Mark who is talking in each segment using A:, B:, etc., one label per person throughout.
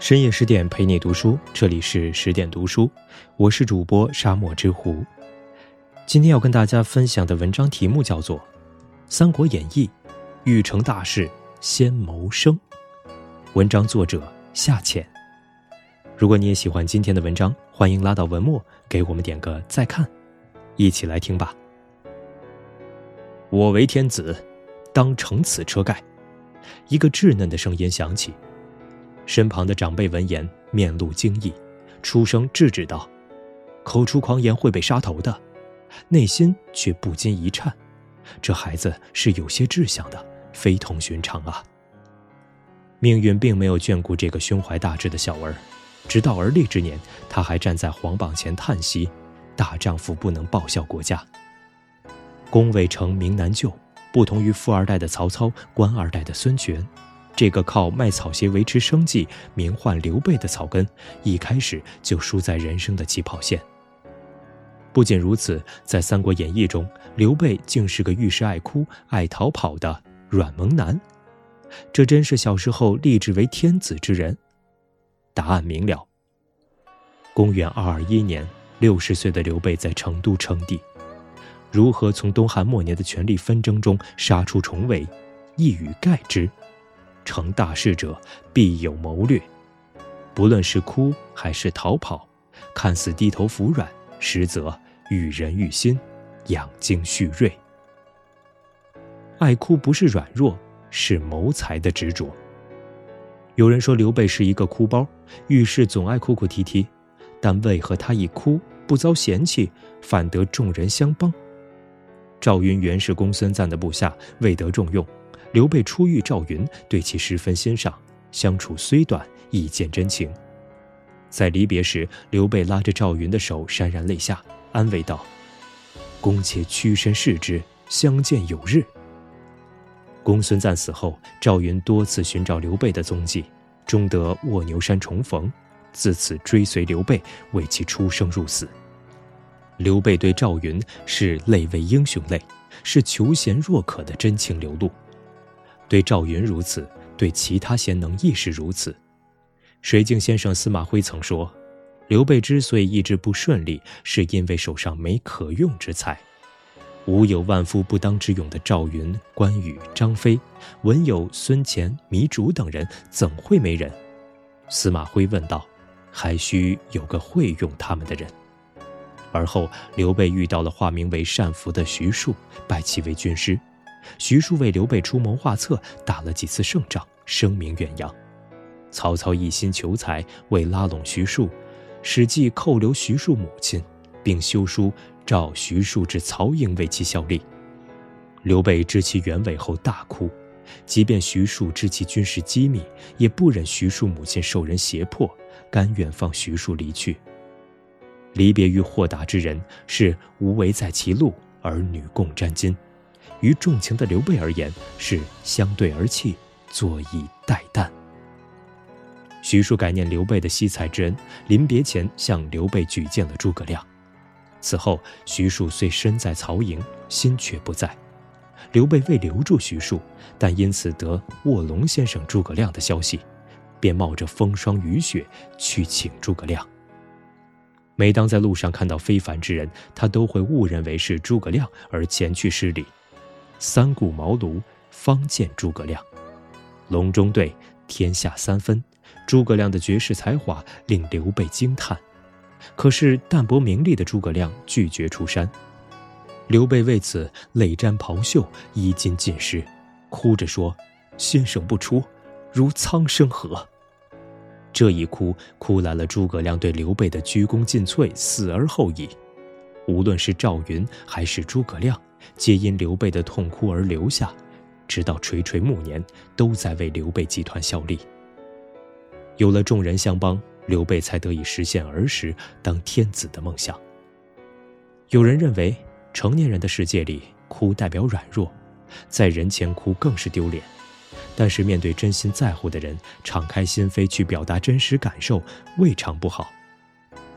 A: 深夜十点陪你读书，这里是十点读书，我是主播沙漠之狐。今天要跟大家分享的文章题目叫做《三国演义》，欲成大事先谋生。文章作者夏浅。如果你也喜欢今天的文章，欢迎拉到文末给我们点个再看，一起来听吧。我为天子，当乘此车盖。一个稚嫩的声音响起。身旁的长辈闻言，面露惊异，出声制止道：“口出狂言会被杀头的。”内心却不禁一颤，这孩子是有些志向的，非同寻常啊。命运并没有眷顾这个胸怀大志的小儿，直到而立之年，他还站在皇榜前叹息：“大丈夫不能报效国家。”功未成名难就，不同于富二代的曹操，官二代的孙权。这个靠卖草鞋维持生计、名唤刘备的草根，一开始就输在人生的起跑线。不仅如此，在《三国演义》中，刘备竟是个遇事爱哭、爱逃跑的软萌男。这真是小时候立志为天子之人？答案明了。公元二二一年，六十岁的刘备在成都称帝，如何从东汉末年的权力纷争中杀出重围，一语盖之。成大事者必有谋略，不论是哭还是逃跑，看似低头服软，实则育人育心，养精蓄锐。爱哭不是软弱，是谋才的执着。有人说刘备是一个哭包，遇事总爱哭哭啼啼，但为何他一哭不遭嫌弃，反得众人相帮？赵云原是公孙瓒的部下，未得重用。刘备初遇赵云，对其十分欣赏，相处虽短，亦见真情。在离别时，刘备拉着赵云的手，潸然泪下，安慰道：“公且屈身视之，相见有日。”公孙瓒死后，赵云多次寻找刘备的踪迹，终得卧牛山重逢，自此追随刘备，为其出生入死。刘备对赵云是泪为英雄泪，是求贤若渴的真情流露。对赵云如此，对其他贤能亦是如此。水镜先生司马徽曾说：“刘备之所以一直不顺利，是因为手上没可用之才。无有万夫不当之勇的赵云、关羽、张飞，文有孙乾、糜竺等人，怎会没人？”司马徽问道：“还需有个会用他们的人。”而后，刘备遇到了化名为单福的徐庶，拜其为军师。徐庶为刘备出谋划策，打了几次胜仗，声名远扬。曹操一心求财，为拉拢徐庶，史记扣留徐庶母亲，并修书召徐庶至曹营为其效力。刘备知其原委后大哭，即便徐庶知其军事机密，也不忍徐庶母亲受人胁迫，甘愿放徐庶离去。离别于豁达之人，是无为在其路，儿女共沾巾。于重情的刘备而言，是相对而泣，坐以待旦。徐庶感念刘备的惜才之恩，临别前向刘备举荐了诸葛亮。此后，徐庶虽身在曹营，心却不在。刘备为留住徐庶，但因此得卧龙先生诸葛亮的消息，便冒着风霜雨雪去请诸葛亮。每当在路上看到非凡之人，他都会误认为是诸葛亮而前去施礼。三顾茅庐，方见诸葛亮。隆中对，天下三分。诸葛亮的绝世才华令刘备惊叹。可是淡泊名利的诸葛亮拒绝出山。刘备为此泪沾袍袖，衣襟尽湿，哭着说：“先生不出，如苍生何？”这一哭，哭来了诸葛亮对刘备的鞠躬尽瘁，死而后已。无论是赵云还是诸葛亮。皆因刘备的痛哭而留下，直到垂垂暮年，都在为刘备集团效力。有了众人相帮，刘备才得以实现儿时当天子的梦想。有人认为，成年人的世界里，哭代表软弱，在人前哭更是丢脸。但是面对真心在乎的人，敞开心扉去表达真实感受，未尝不好。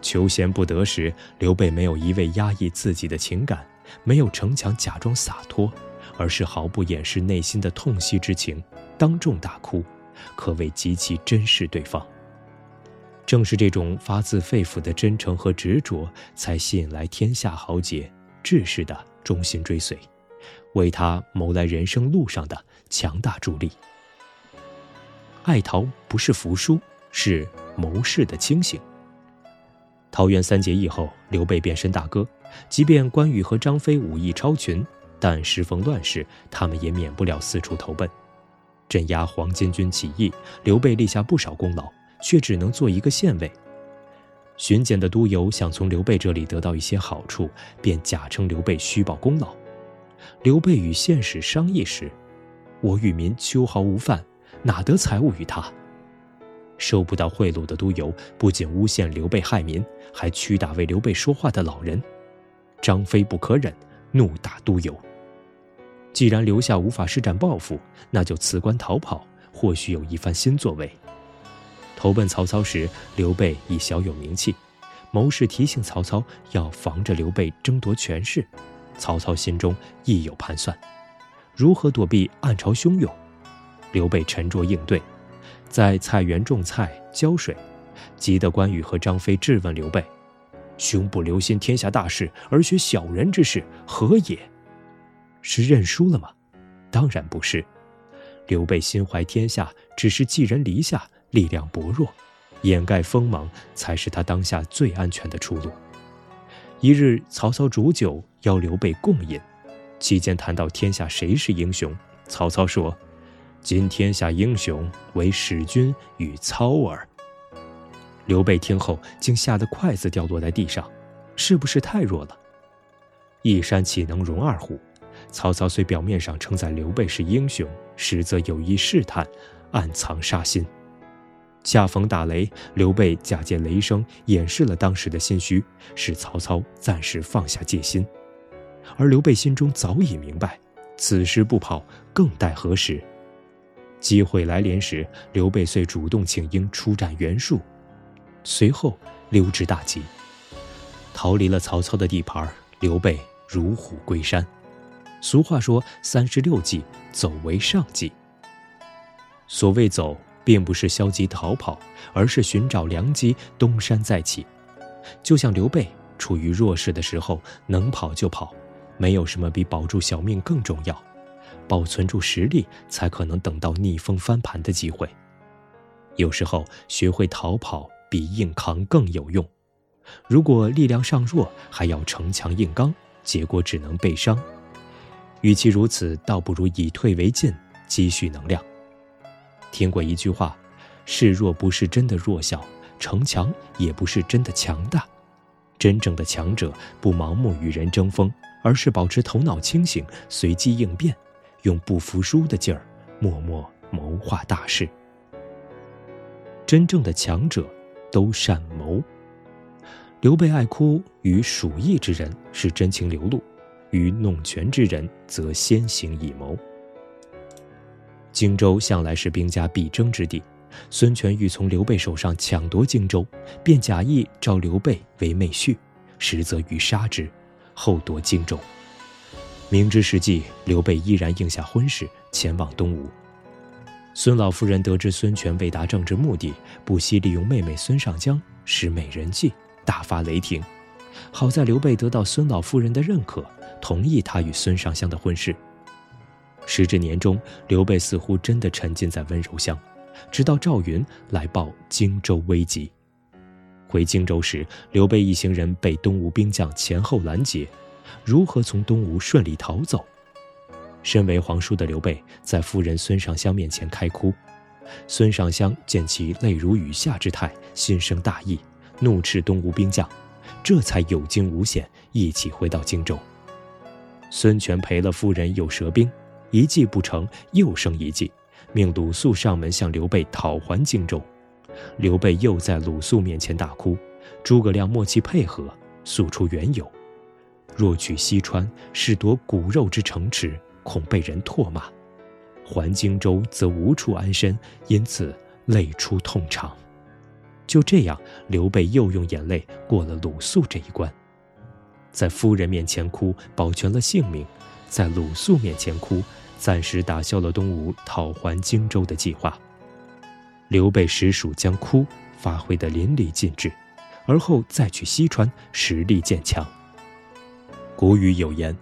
A: 求贤不得时，刘备没有一味压抑自己的情感。没有逞强假装洒脱，而是毫不掩饰内心的痛惜之情，当众大哭，可谓极其珍视对方。正是这种发自肺腑的真诚和执着，才吸引来天下豪杰志士的忠心追随，为他谋来人生路上的强大助力。爱桃不是服输，是谋士的清醒。桃园三结义后，刘备变身大哥，即便关羽和张飞武艺超群，但时逢乱世，他们也免不了四处投奔。镇压黄巾军起义，刘备立下不少功劳，却只能做一个县尉。巡检的督邮想从刘备这里得到一些好处，便假称刘备虚报功劳。刘备与县使商议时，我与民秋毫无犯，哪得财物与他？收不到贿赂的督邮不仅诬陷刘备害民，还屈打为刘备说话的老人。张飞不可忍，怒打督邮。既然留下无法施展抱负，那就辞官逃跑，或许有一番新作为。投奔曹操时，刘备已小有名气，谋士提醒曹操要防着刘备争夺权势，曹操心中亦有盘算，如何躲避暗潮汹涌？刘备沉着应对，在菜园种菜浇水，急得关羽和张飞质问刘备：“兄不留心天下大事，而学小人之事，何也？”是认输了吗？当然不是。刘备心怀天下，只是寄人篱下，力量薄弱，掩盖锋芒才是他当下最安全的出路。一日，曹操煮酒邀刘备共饮，期间谈到天下谁是英雄，曹操说：“今天下英雄，唯使君与操耳。”刘备听后，竟吓得筷子掉落在地上，是不是太弱了？一山岂能容二虎？曹操虽表面上称赞刘备是英雄，实则有意试探，暗藏杀心。恰逢打雷，刘备假借雷声掩饰了当时的心虚，使曹操暂时放下戒心。而刘备心中早已明白，此时不跑，更待何时？机会来临时，刘备遂主动请缨出战袁术，随后溜之大吉，逃离了曹操的地盘。刘备如虎归山。俗话说：“三十六计，走为上计。”所谓走，并不是消极逃跑，而是寻找良机，东山再起。就像刘备处于弱势的时候，能跑就跑，没有什么比保住小命更重要。保存住实力，才可能等到逆风翻盘的机会。有时候，学会逃跑比硬扛更有用。如果力量尚弱，还要逞强硬刚，结果只能被伤。与其如此，倒不如以退为进，积蓄能量。听过一句话：“示弱不是真的弱小，城墙也不是真的强大。真正的强者不盲目与人争锋，而是保持头脑清醒，随机应变，用不服输的劲儿，默默谋划大事。真正的强者都善谋。刘备爱哭，与鼠疫之人是真情流露。”与弄权之人，则先行以谋。荆州向来是兵家必争之地，孙权欲从刘备手上抢夺荆州，便假意召刘备为妹婿，实则欲杀之，后夺荆州。明知是计，刘备依然应下婚事，前往东吴。孙老夫人得知孙权为达政治目的，不惜利用妹妹孙尚香使美人计，大发雷霆。好在刘备得到孙老夫人的认可。同意他与孙尚香的婚事。时至年中，刘备似乎真的沉浸在温柔乡，直到赵云来报荆州危急。回荆州时，刘备一行人被东吴兵将前后拦截，如何从东吴顺利逃走？身为皇叔的刘备在夫人孙尚香面前开哭，孙尚香见其泪如雨下之态，心生大义，怒斥东吴兵将，这才有惊无险，一起回到荆州。孙权赔了夫人，又折兵，一计不成，又生一计，命鲁肃上门向刘备讨还荆州。刘备又在鲁肃面前大哭，诸葛亮默契配合，诉出缘由：若取西川，是夺骨肉之城池，恐被人唾骂；还荆州，则无处安身，因此泪出痛肠。就这样，刘备又用眼泪过了鲁肃这一关。在夫人面前哭，保全了性命；在鲁肃面前哭，暂时打消了东吴讨还荆州的计划。刘备实属将哭发挥得淋漓尽致，而后再去西川，实力渐强。古语有言：“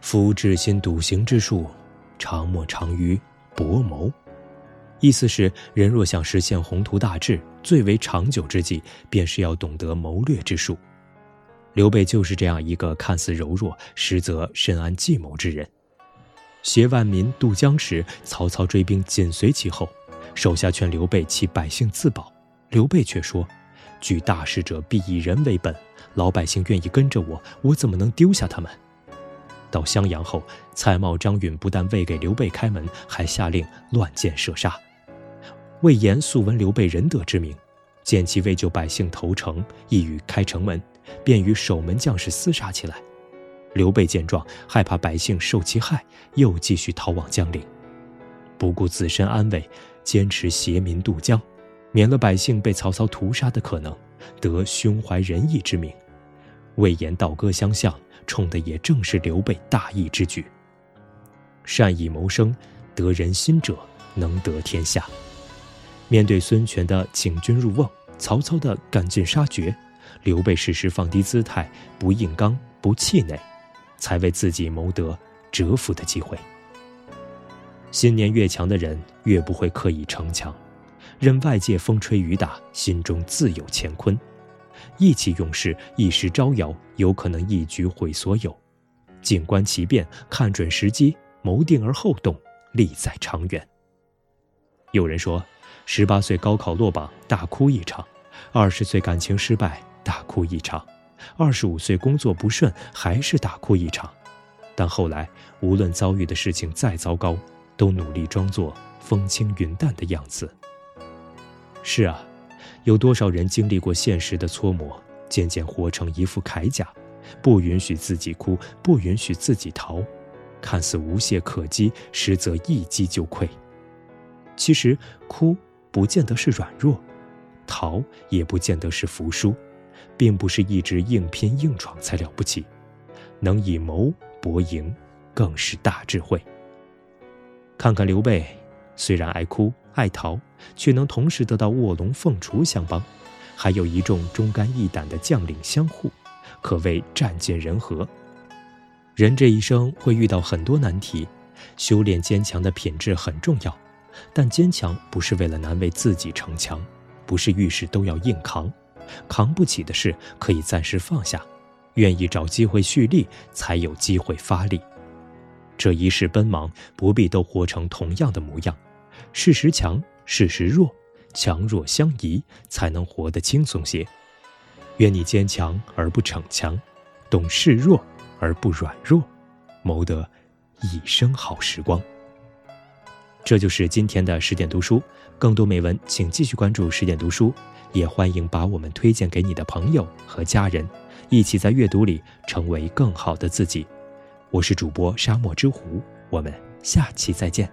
A: 夫至心笃行之术，常莫长于博谋。”意思是，人若想实现宏图大志，最为长久之计，便是要懂得谋略之术。刘备就是这样一个看似柔弱，实则深谙计谋之人。携万民渡江时，曹操追兵紧随其后，手下劝刘备弃百姓自保，刘备却说：“举大事者必以人为本，老百姓愿意跟着我，我怎么能丢下他们？”到襄阳后，蔡瑁、张允不但未给刘备开门，还下令乱箭射杀。魏延素闻刘备仁德之名，见其为救百姓投诚，意欲开城门，便与守门将士厮杀起来。刘备见状，害怕百姓受其害，又继续逃往江陵，不顾自身安危，坚持携民渡江，免了百姓被曹操屠杀的可能，得胸怀仁义之名。魏延倒戈相向，冲的也正是刘备大义之举。善以谋生，得人心者，能得天下。面对孙权的请君入瓮，曹操的赶尽杀绝，刘备适时放低姿态，不硬刚，不气馁，才为自己谋得折服的机会。信念越强的人，越不会刻意逞强，任外界风吹雨打，心中自有乾坤。意气用事，一时招摇，有可能一举毁所有。静观其变，看准时机，谋定而后动，利在长远。有人说。十八岁高考落榜，大哭一场；二十岁感情失败，大哭一场；二十五岁工作不顺，还是大哭一场。但后来，无论遭遇的事情再糟糕，都努力装作风轻云淡的样子。是啊，有多少人经历过现实的搓磨，渐渐活成一副铠甲，不允许自己哭，不允许自己逃，看似无懈可击，实则一击就溃。其实，哭。不见得是软弱，逃也不见得是服输，并不是一直硬拼硬闯才了不起，能以谋博赢，更是大智慧。看看刘备，虽然爱哭爱逃，却能同时得到卧龙凤雏相帮，还有一众忠肝义胆的将领相护，可谓战尽人和。人这一生会遇到很多难题，修炼坚强的品质很重要。但坚强不是为了难为自己逞强，不是遇事都要硬扛，扛不起的事可以暂时放下，愿意找机会蓄力，才有机会发力。这一世奔忙，不必都活成同样的模样，事时强，事时弱，强弱相宜，才能活得轻松些。愿你坚强而不逞强，懂示弱而不软弱，谋得一生好时光。这就是今天的十点读书，更多美文请继续关注十点读书，也欢迎把我们推荐给你的朋友和家人，一起在阅读里成为更好的自己。我是主播沙漠之狐，我们下期再见。